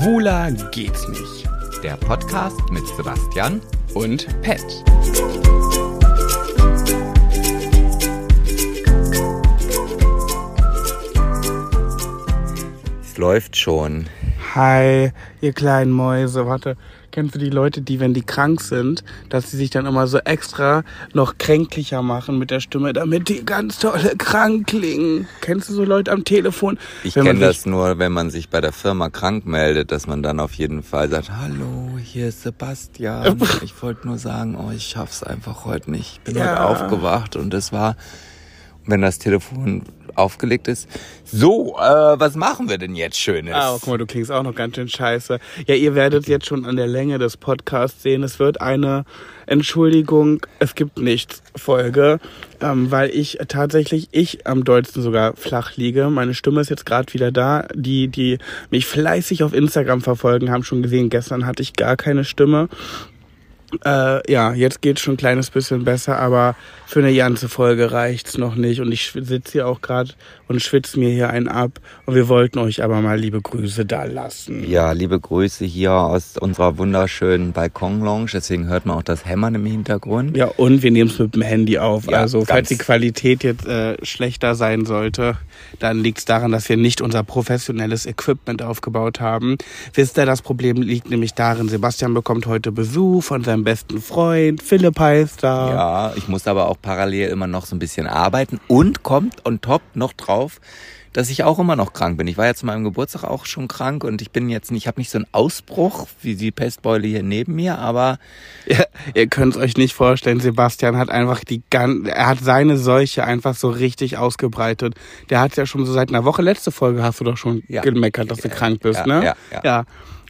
Schwuler geht's nicht. Der Podcast mit Sebastian Und Pet. es läuft schon. Hi, ihr kleinen Mäuse. Warte, kennst du die Leute, die, wenn die krank sind, dass sie sich dann immer so extra noch kränklicher machen mit der Stimme, damit die ganz tolle krank klingen? Kennst du so Leute am Telefon? Ich kenne das nur, wenn man sich bei der Firma krank meldet, dass man dann auf jeden Fall sagt, hallo, hier ist Sebastian. Ich wollte nur sagen, oh, ich schaff's einfach heute nicht. Ich bin Ja. heute aufgewacht und es war, wenn das Telefon aufgelegt ist, so, äh, was machen wir denn jetzt Schönes? Ah, guck mal, du klingst auch noch ganz schön scheiße. Ja, ihr werdet jetzt schon an der Länge des Podcasts sehen, es wird eine Entschuldigung, es gibt nichts Folge, ähm, weil ich tatsächlich, ich am dollsten sogar flach liege. Meine Stimme ist jetzt gerade wieder da. Die, die mich fleißig auf Instagram verfolgen, haben schon gesehen, gestern hatte ich gar keine Stimme. Äh, ja, jetzt geht's schon ein kleines bisschen besser, aber für eine ganze Folge reicht's noch nicht. Und ich sitze hier auch gerade und schwitze mir hier einen ab. Und wir wollten euch aber mal liebe Grüße da lassen. Ja, liebe Grüße hier aus unserer wunderschönen Balkon-Lounge. Deswegen hört man auch das Hämmern im Hintergrund. Ja, und wir nehmen es mit dem Handy auf. Ja, also, falls die Qualität jetzt äh, schlechter sein sollte, dann liegt's daran, dass wir nicht unser professionelles Equipment aufgebaut haben. Wisst ihr, das Problem liegt nämlich darin, Sebastian bekommt heute Besuch von seinem besten Freund. Philipp heißt da. Ja, ich muss aber auch parallel immer noch so ein bisschen arbeiten und kommt on top noch drauf, dass ich auch immer noch krank bin. Ich war ja zu meinem Geburtstag auch schon krank und ich bin jetzt nicht, ich habe nicht so einen Ausbruch wie die Pestbeule hier neben mir, aber Ja, ihr könnt es euch nicht vorstellen, Sebastian hat einfach die gan er hat seine Seuche einfach so richtig ausgebreitet. Der hat ja schon so seit einer Woche, letzte Folge hast du doch schon Ja. gemeckert, dass du krank bist, ja, ne? ja, ja.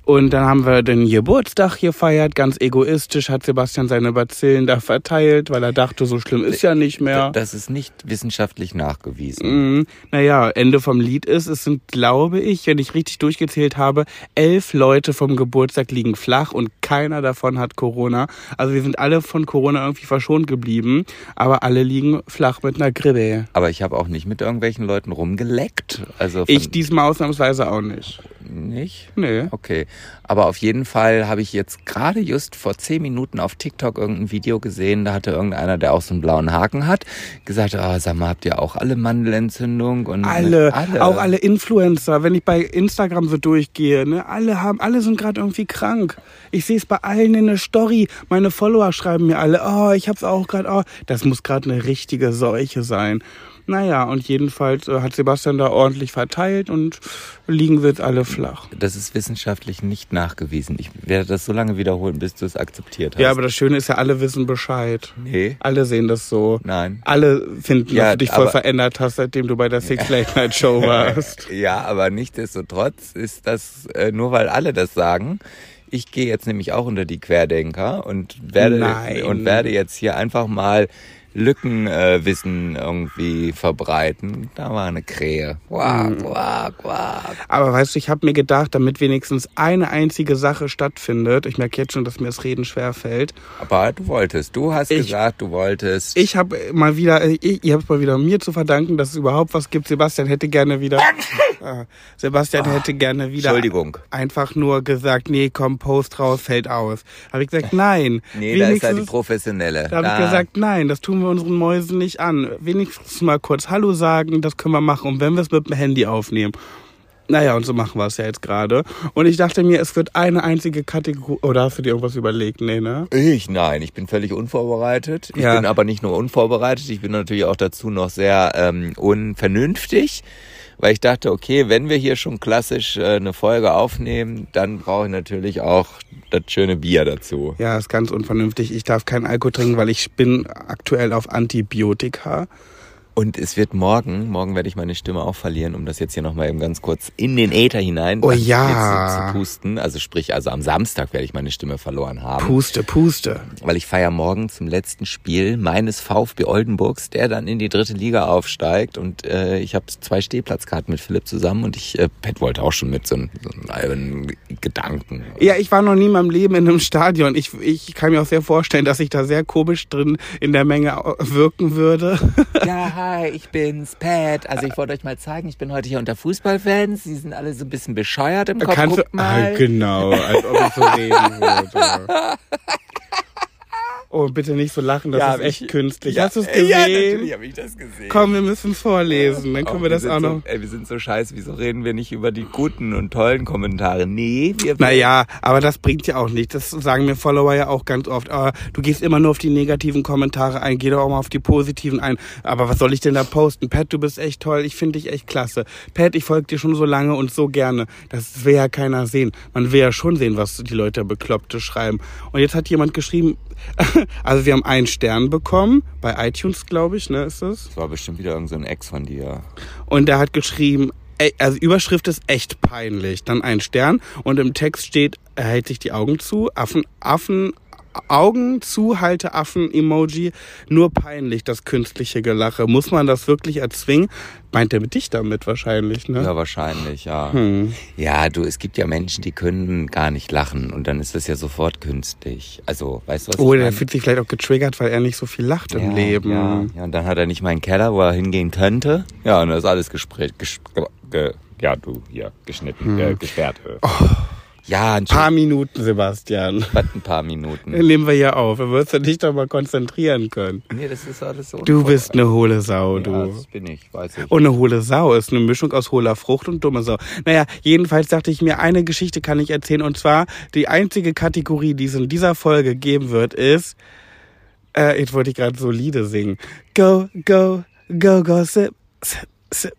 Und dann haben wir den Geburtstag gefeiert, ganz egoistisch hat Sebastian seine Bazillen da verteilt, weil er dachte, so schlimm ist ja nicht mehr. das ist nicht wissenschaftlich nachgewiesen. Mhm. Naja, Ende vom Lied ist, es sind, glaube ich, wenn ich richtig durchgezählt habe, elf Leute vom Geburtstag liegen flach und keiner davon hat Corona. Also wir sind alle von Corona irgendwie verschont geblieben, aber alle liegen flach mit einer Grippe. Aber ich habe auch nicht mit irgendwelchen Leuten rumgeleckt. Also Ich diesmal ausnahmsweise auch nicht. Nicht. Nee. Okay, aber auf jeden Fall habe ich jetzt gerade just vor zehn Minuten auf TikTok irgendein Video gesehen, da hatte irgendeiner, der auch so einen blauen Haken hat, gesagt, ah, sag mal, habt ihr auch alle Mandelentzündung? Und Alle, auch alle Influencer, wenn ich bei Instagram so durchgehe, ne, alle haben, alle sind gerade irgendwie krank. Ich sehe es bei allen in der Story. Meine Follower schreiben mir alle, oh, ich hab's auch gerade, oh, das muss gerade eine richtige Seuche sein. Naja, und jedenfalls äh, hat Sebastian da ordentlich verteilt und liegen wir jetzt alle flach. Das ist wissenschaftlich nicht nachgewiesen. Ich werde das so lange wiederholen, bis du es akzeptiert hast. Ja, aber das Schöne ist ja, alle wissen Bescheid. nee, Alle sehen das so. nein. Alle finden, Ja, dass du dich voll verändert hast, seitdem du bei der Six Late Night Show warst. Ja, aber nichtsdestotrotz ist das äh, nur, weil alle das sagen. Ich gehe jetzt nämlich auch unter die Querdenker und werde Nein. und werde jetzt hier einfach mal Lückenwissen äh, irgendwie verbreiten. Da war eine Krähe. Quack, quack, quack. Aber weißt du, ich habe mir gedacht, damit wenigstens eine einzige Sache stattfindet, ich merke jetzt schon, dass mir das Reden schwer fällt. Aber du wolltest. Du hast Ich- gesagt, du wolltest. Ich habe mal wieder, ich, ihr habt mal wieder mir zu verdanken, dass es überhaupt was gibt. Sebastian hätte gerne wieder, Ah, Sebastian hätte gerne wieder Entschuldigung. einfach nur gesagt, nee, komm, Post raus, fällt aus. Habe ich gesagt, nein. Nee, da ist ja die professionelle. Da habe ich gesagt, nein, das tun wir unseren Mäusen nicht an. Wenigstens mal kurz Hallo sagen, das können wir machen. Und wenn wir es mit dem Handy aufnehmen. Naja, und so machen wir es ja jetzt gerade. Und ich dachte mir, es wird eine einzige Kategorie. Oder hast du dir irgendwas überlegt? Nee, ne? Ich nein, ich bin völlig unvorbereitet. Ich Ja. bin aber nicht nur unvorbereitet, ich bin natürlich auch dazu noch sehr ähm, unvernünftig, weil ich dachte, okay, wenn wir hier schon klassisch äh, eine Folge aufnehmen, dann brauche ich natürlich auch das schöne Bier dazu. Ja, ist ganz unvernünftig. Ich darf keinen Alkohol trinken, weil ich bin aktuell auf Antibiotika. Und es wird morgen, morgen werde ich meine Stimme auch verlieren, um das jetzt hier nochmal eben ganz kurz in den Äther hinein Oh ja. zu, zu pusten. Also sprich, also am Samstag werde ich meine Stimme verloren haben. Puste, puste. weil ich feiere morgen zum letzten Spiel meines VfB Oldenburgs, der dann in die dritte Liga aufsteigt und äh, ich habe zwei Stehplatzkarten mit Philipp zusammen und ich, äh, Pat wollte auch schon mit so einem, so einem albernen Gedanken. Ja, ich war noch nie in meinem Leben in einem Stadion. Ich, ich kann mir auch sehr vorstellen, dass ich da sehr komisch drin in der Menge wirken würde. Ja, Hi, ich bin's, Pat. Also ich wollte euch mal zeigen, ich bin heute hier unter Fußballfans. Sie sind alle so ein bisschen bescheuert im Kopf. Kannst du, Guckt mal. Ah, genau, als ob ich so reden würde. Oh, bitte nicht so lachen, das Ja, ist echt ich- künstlich. Ja, Hast du es Ja, gesehen? natürlich habe ich das gesehen. Komm, wir müssen vorlesen, dann können wir das sind auch so, noch. Ey, wir sind so scheiße, wieso reden wir nicht über die guten und tollen Kommentare? Nee, wir... Naja, aber das bringt ja auch nichts. Das sagen mir Follower ja auch ganz oft. Aber du gehst immer nur auf die negativen Kommentare ein, geh doch auch mal auf die positiven ein. Aber was soll ich denn da posten? Pat, du bist echt toll, ich finde dich echt klasse. Pat, ich folge dir schon so lange und so gerne. Das will ja keiner sehen. Man will ja schon sehen, was die Leute Bekloppte schreiben. Und jetzt hat jemand geschrieben, also wir haben einen Stern bekommen, bei iTunes, glaube ich, ne, ist es? Das war bestimmt wieder irgendein so ein Ex von dir. Und der hat geschrieben, also Überschrift ist echt peinlich. Dann ein Stern und im Text steht, er hält sich die Augen zu, Affen, Affen, Augen zu, halte Affen-Emoji. Nur peinlich, das künstliche Gelache. Muss man das wirklich erzwingen? Meint er mit dich damit wahrscheinlich, ne? Ja, wahrscheinlich, ja. Hm. Ja, du, es gibt ja Menschen, die können gar nicht lachen und dann ist das ja sofort künstlich. Also, weißt du was Oh, ich der meine? fühlt sich vielleicht auch getriggert, weil er nicht so viel lacht im ja, Leben. Ja. ja, und dann hat er nicht mal einen Keller, wo er hingehen könnte. Ja, und da ist alles gesprägt, ges ge ja, du, hier, geschnitten, äh, gesperrt. Äh. Ja, ein. Paar Minuten, Sebastian. was, ein paar Minuten. Nehmen wir ja auf. Da wirst du dich doch mal konzentrieren können. Nee, das ist alles so. Du bist eine hohle Sau, ja, du. das bin ich, weiß ich. Und eine hohle Sau ist eine Mischung aus hohler Frucht und dumme Sau. Naja, jedenfalls dachte ich mir, eine Geschichte kann ich erzählen. Und zwar, die einzige Kategorie, die es in dieser Folge geben wird, ist, äh, jetzt wollte ich gerade solide singen. Go, go, go, go, sip, sip, sip.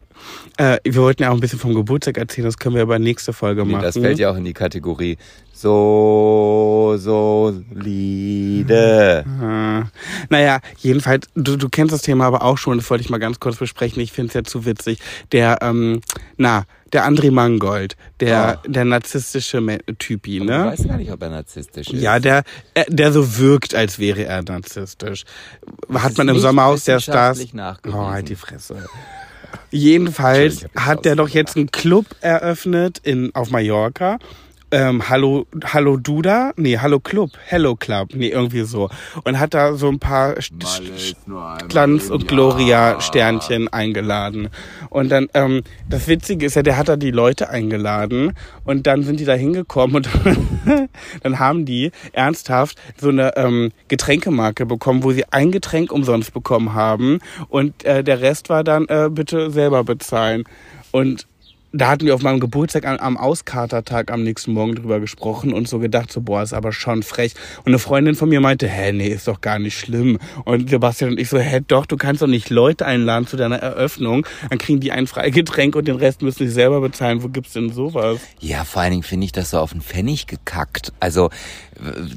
Äh, wir wollten ja auch ein bisschen vom Geburtstag erzählen, das können wir aber nächste Folge Nee, machen. das fällt ja auch in die Kategorie so solide. Ah. Naja, jedenfalls, du, du kennst das Thema aber auch schon, das wollte ich mal ganz kurz besprechen. Ich finde es ja zu witzig. Der, ähm, na, der André Mangold, der, der narzisstische Typi, Ich ne? weiß gar nicht, ob er narzisstisch ist. Ja, der, äh, der so wirkt, als wäre er narzisstisch. Hat man im Sommerhaus der Stars. Oh, halt die Fresse. Jedenfalls hat der doch jetzt einen Club eröffnet in, auf Mallorca. Ähm, Hallo, Hallo Duda? Nee, Hallo Club. Hello Club. Nee, irgendwie so. Und hat da so ein paar Glanz und Gloria Sternchen eingeladen. Und dann, ähm, das Witzige ist ja, der hat da die Leute eingeladen und dann sind die da hingekommen und dann haben die ernsthaft so eine ähm, Getränkemarke bekommen, wo sie ein Getränk umsonst bekommen haben und äh, der Rest war dann äh, bitte selber bezahlen. Und da hatten wir auf meinem Geburtstag am, Auskatertag am nächsten Morgen drüber gesprochen und so gedacht, so, boah, ist aber schon frech. Und eine Freundin von mir meinte, hä, nee, ist doch gar nicht schlimm. Und Sebastian und ich so, hä, doch, du kannst doch nicht Leute einladen zu deiner Eröffnung. Dann kriegen die ein Freigetränk und den Rest müssen sie selber bezahlen. Wo gibt's denn sowas? Ja, vor allen Dingen finde ich das so auf den Pfennig gekackt. Also,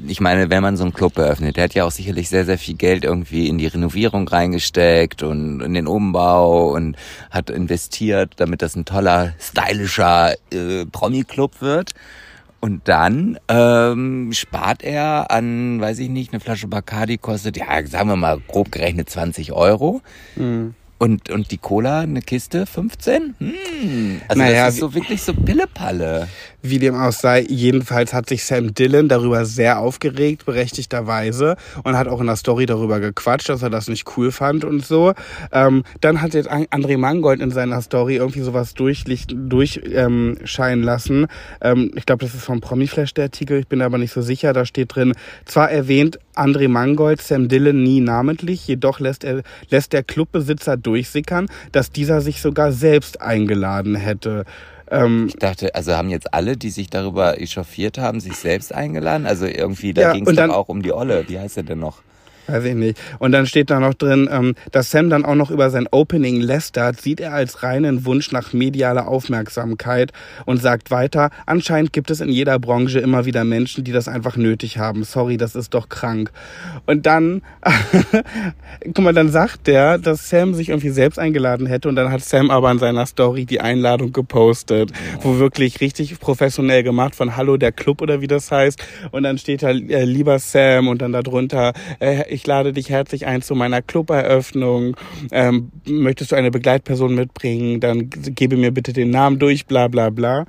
ich meine, wenn man so einen Club eröffnet, der hat ja auch sicherlich sehr, sehr viel Geld irgendwie in die Renovierung reingesteckt und in den Umbau und hat investiert, damit das ein toller, stylischer äh, Promi-Club wird. Und dann ähm, spart er an, weiß ich nicht, eine Flasche Bacardi kostet, ja, sagen wir mal grob gerechnet 20 Euro. Und, und die Cola, eine Kiste, 15? Hm. Also Naja, das ist so wirklich so Pillepalle. Wie dem auch sei, jedenfalls hat sich Sam Dillon darüber sehr aufgeregt, berechtigterweise, und hat auch in der Story darüber gequatscht, dass er das nicht cool fand und so. Ähm, dann hat jetzt An- André Mangold in seiner Story irgendwie sowas durchscheinen durch, ähm, lassen. Ähm, ich glaube, das ist vom Promiflash der Artikel, ich bin aber nicht so sicher. Da steht drin, zwar erwähnt André Mangold Sam Dillon nie namentlich, jedoch lässt, er, lässt der Clubbesitzer durchsickern, dass dieser sich sogar selbst eingeladen hätte. Ähm, Ich dachte, also haben jetzt alle, die sich darüber echauffiert haben, sich selbst eingeladen? Also irgendwie, da Ja, ging es doch dann- auch um die Olle. Wie heißt er denn noch? Weiß ich nicht. Und dann steht da noch drin, ähm, dass Sam dann auch noch über sein Opening lästert, sieht er als reinen Wunsch nach medialer Aufmerksamkeit und sagt weiter, anscheinend gibt es in jeder Branche immer wieder Menschen, die das einfach nötig haben. Sorry, das ist doch krank. Und dann, guck mal, dann sagt der, dass Sam sich irgendwie selbst eingeladen hätte und dann hat Sam aber in seiner Story die Einladung gepostet, wo wirklich richtig professionell gemacht von Hallo der Club oder wie das heißt. Und dann steht da, äh, lieber Sam und dann darunter, äh, ich lade dich herzlich ein zu meiner Cluberöffnung. Ähm, möchtest du eine Begleitperson mitbringen? Dann gebe mir bitte den Namen durch, bla bla bla.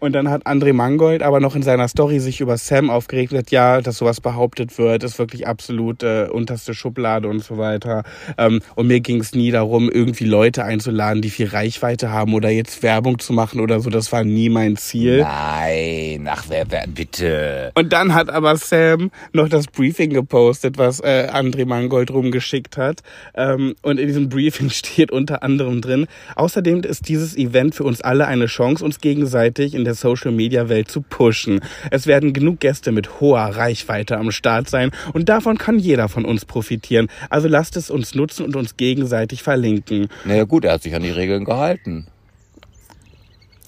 Und dann hat André Mangold aber noch in seiner Story sich über Sam aufgeregt hat, ja, dass sowas behauptet wird, ist wirklich absolut äh, unterste Schublade und so weiter. Ähm, und mir ging es nie darum, irgendwie Leute einzuladen, die viel Reichweite haben oder jetzt Werbung zu machen oder so. Das war nie mein Ziel. Nein, ach, wer, wer, bitte. Und dann hat aber Sam noch das Briefing gepostet, was äh, André Mangold rumgeschickt hat. Ähm, und in diesem Briefing steht unter anderem drin, außerdem ist dieses Event für uns alle eine Chance, uns gegenseitig in der Social-Media-Welt zu pushen. Es werden genug Gäste mit hoher Reichweite am Start sein und davon kann jeder von uns profitieren. Also lasst es uns nutzen und uns gegenseitig verlinken. Naja gut, er hat sich an die Regeln gehalten.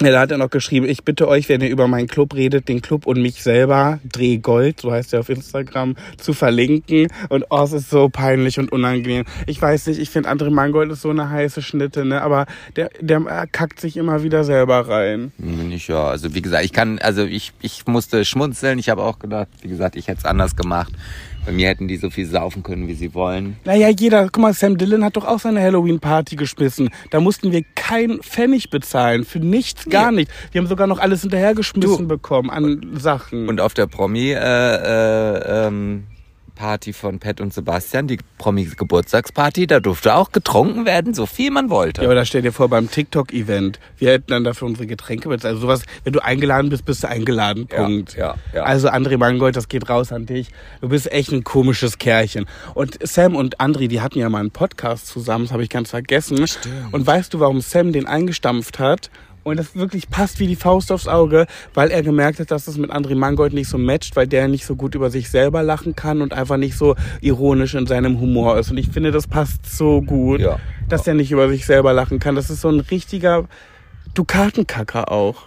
Ja, da hat er noch geschrieben, ich bitte euch, wenn ihr über meinen Club redet, den Club und mich selber, Dreh Gold, so heißt er auf Instagram, zu verlinken. Und oh, es ist so peinlich und unangenehm. Ich weiß nicht, ich finde André Mangold ist so eine heiße Schnitte, ne? Aber der, der kackt sich immer wieder selber rein. Nicht ja. Also wie gesagt, ich kann, also ich, ich musste schmunzeln. Ich habe auch gedacht, wie gesagt, ich hätte es anders gemacht. Bei mir hätten die so viel saufen können, wie sie wollen. Naja, jeder, guck mal, Sam Dillon hat doch auch seine Halloween-Party geschmissen. Da mussten wir kein Pfennig bezahlen. Für nichts, gar Nee. nicht. Wir haben sogar noch alles hinterhergeschmissen Du. bekommen an Sachen. Und auf der Promi äh, äh, ähm, Party von Pat und Sebastian, die Promi-Geburtstagsparty, da durfte auch getrunken werden, so viel man wollte. Ja, aber da stell dir vor, beim TikTok-Event, wir hätten dann dafür unsere Getränke bezahlt. Also sowas, wenn du eingeladen bist, bist du eingeladen, Ja, Punkt. ja, ja. Also André Mangold, das geht raus an dich. Du bist echt ein komisches Kerlchen. Und Sam und André, die hatten ja mal einen Podcast zusammen, das habe ich ganz vergessen. Stimmt. Und weißt du, warum Sam den eingestampft hat? Und das wirklich passt wie die Faust aufs Auge, weil er gemerkt hat, dass das mit André Mangold nicht so matcht, weil der nicht so gut über sich selber lachen kann und einfach nicht so ironisch in seinem Humor ist. Und ich finde, das passt so gut, Ja. dass er nicht über sich selber lachen kann. Das ist so ein richtiger Dukatenkacker auch.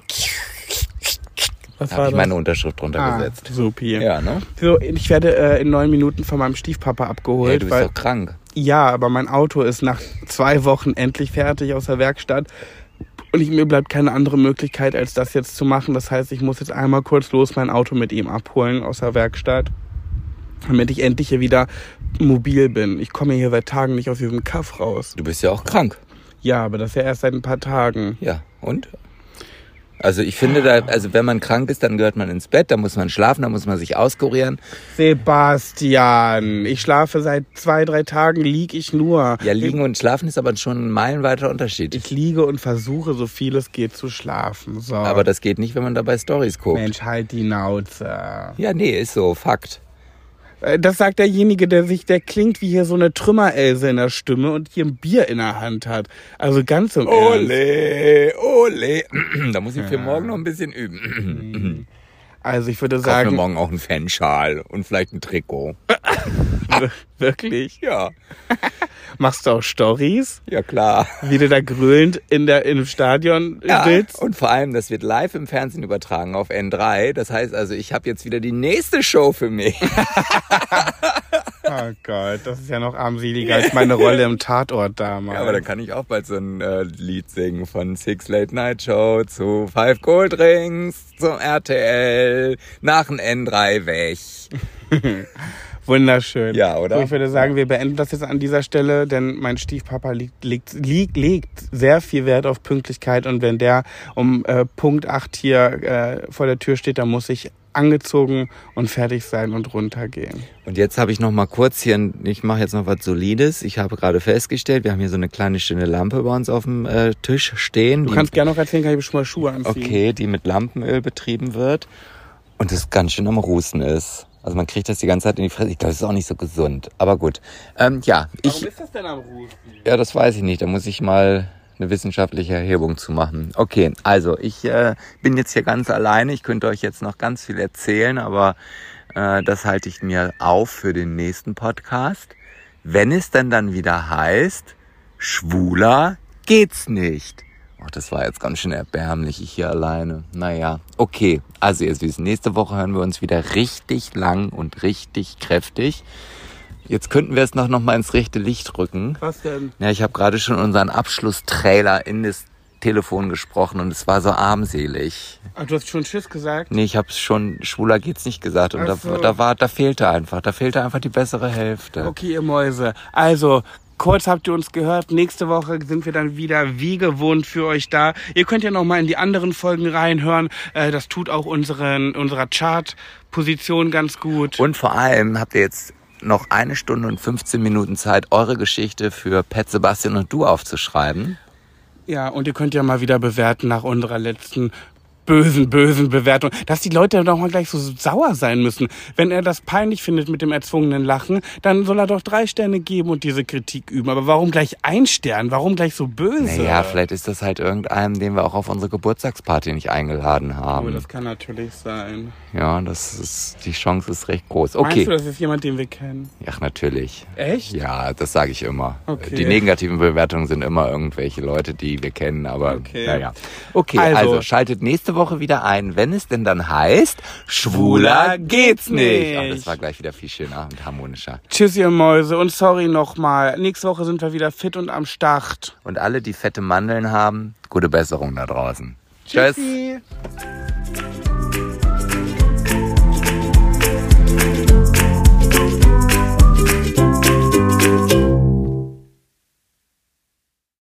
Was habe ich meine Unterschrift drunter Ah, gesetzt. supi. Ja, ne? So, ich werde äh, in neun Minuten von meinem Stiefpapa abgeholt. Hey, du bist weil, doch krank. ja, aber mein Auto ist nach zwei Wochen endlich fertig aus der Werkstatt. Und ich, mir bleibt keine andere Möglichkeit, als das jetzt zu machen. Das heißt, ich muss jetzt einmal kurz los mein Auto mit ihm abholen aus der Werkstatt, damit ich endlich hier wieder mobil bin. Ich komme hier seit Tagen nicht aus diesem Kaff raus. Du bist ja auch krank. Ja, aber das ja erst seit ein paar Tagen. Ja, und? Also ich finde da, also wenn man krank ist, dann gehört man ins Bett, da muss man schlafen, da muss man sich auskurieren. Sebastian, ich schlafe seit zwei, drei Tagen, lieg ich nur. Ja, liegen und schlafen ist aber schon ein meilenweiter Unterschied. Ich liege und versuche, so viel es geht, zu schlafen. So. aber das geht nicht, wenn man dabei Stories guckt. Mensch, halt die Nauze. Ja, nee, ist so, Fakt. Äh, Das sagt derjenige, der sich, der klingt wie hier so eine Trümmerelse in der Stimme und hier ein Bier in der Hand hat. Also ganz im Ernst. Ole, ole. Da muss ich für morgen noch ein bisschen üben. Also ich würde Kauf mir sagen, morgen auch einen Fanschal und vielleicht ein Trikot. wirklich. Ja, Machst du auch Stories, ja klar. wie du da grölend in der, im Stadion Ja, sitzt? und vor allem, das wird live im Fernsehen übertragen auf N3. Das heißt also, ich habe jetzt wieder die nächste Show für mich. Oh Gott, das ist ja noch armseliger als meine Rolle im Tatort damals. Ja, aber dann kann ich auch bald so ein äh, Lied singen von Six Late Night Show zu Five Cold Drinks zum RTL nach dem N3 weg. Wunderschön. Ja, oder? So, ich würde sagen, wir beenden das jetzt an dieser Stelle, denn mein Stiefpapa liegt, liegt, liegt, legt sehr viel Wert auf Pünktlichkeit und wenn der um äh, Punkt 8 hier äh, vor der Tür steht, dann muss ich angezogen und fertig sein und runtergehen. Und jetzt habe ich noch mal kurz hier, ich mache jetzt noch was Solides. Ich habe gerade festgestellt, wir haben hier so eine kleine schöne Lampe bei uns auf dem äh, Tisch stehen. Du kannst gerne noch erzählen, kann ich mir schon mal Schuhe anziehen. Okay, die mit Lampenöl betrieben wird und das ganz schön am Rußen ist. Also man kriegt das die ganze Zeit in die Fresse. Ich glaube, das ist auch nicht so gesund. Aber gut. Ähm, ja, ich, ist das denn am Rufen? ja, das weiß ich nicht. Da muss ich mal eine wissenschaftliche Erhebung zu machen. Okay, also ich äh, bin jetzt hier ganz alleine. Ich könnte euch jetzt noch ganz viel erzählen, aber äh, das halte ich mir auf für den nächsten Podcast. Wenn es dann dann wieder heißt, schwuler geht's nicht. Ach, das war jetzt ganz schön erbärmlich, ich hier alleine. Naja, okay. Also ihr wisst, nächste Woche hören wir uns wieder richtig lang und richtig kräftig. Jetzt könnten wir es noch, noch mal ins rechte Licht rücken. Was denn? Ja, ich habe gerade schon unseren Abschlusstrailer in das Telefon gesprochen und es war so armselig. Ach, du hast schon Schiss gesagt? Nee, ich habe schon schwuler geht's nicht gesagt und da, so. da war da fehlte einfach, da fehlte einfach die bessere Hälfte. Okay, ihr Mäuse. Also, Kurz habt ihr uns gehört. Nächste Woche sind wir dann wieder wie gewohnt für euch da. Ihr könnt ja noch mal in die anderen Folgen reinhören. Äh, das tut auch unseren, unserer Chart-Position ganz gut. Und vor allem habt ihr jetzt noch eine Stunde und 15 Minuten Zeit, eure Geschichte für Pet Sebastian und du aufzuschreiben. Ja, und ihr könnt ja mal wieder bewerten nach unserer letzten bösen, bösen Bewertung, dass die Leute doch mal gleich so sauer sein müssen. Wenn er das peinlich findet mit dem erzwungenen Lachen, dann soll er doch drei Sterne geben und diese Kritik üben. Aber warum gleich ein Stern? Warum gleich so böse? Naja, vielleicht ist das halt irgendeinem, den wir auch auf unsere Geburtstagsparty nicht eingeladen haben. Oh, das kann natürlich sein. Ja, das ist, die Chance ist recht groß. Okay. Meinst du, das ist jemand, den wir kennen? Ach, natürlich. Echt? Ja, das sage ich immer. Okay. Die negativen Bewertungen sind immer irgendwelche Leute, die wir kennen, aber Okay. naja. Okay, Also- also, schaltet nächste Woche wieder ein, wenn es denn dann heißt, schwuler geht's nicht. Ach, das war gleich wieder viel schöner und harmonischer. Tschüss, ihr Mäuse. Und sorry nochmal. Nächste Woche sind wir wieder fit und am Start. Und alle, die fette Mandeln haben, gute Besserung da draußen. Tschüss. Tschüssi.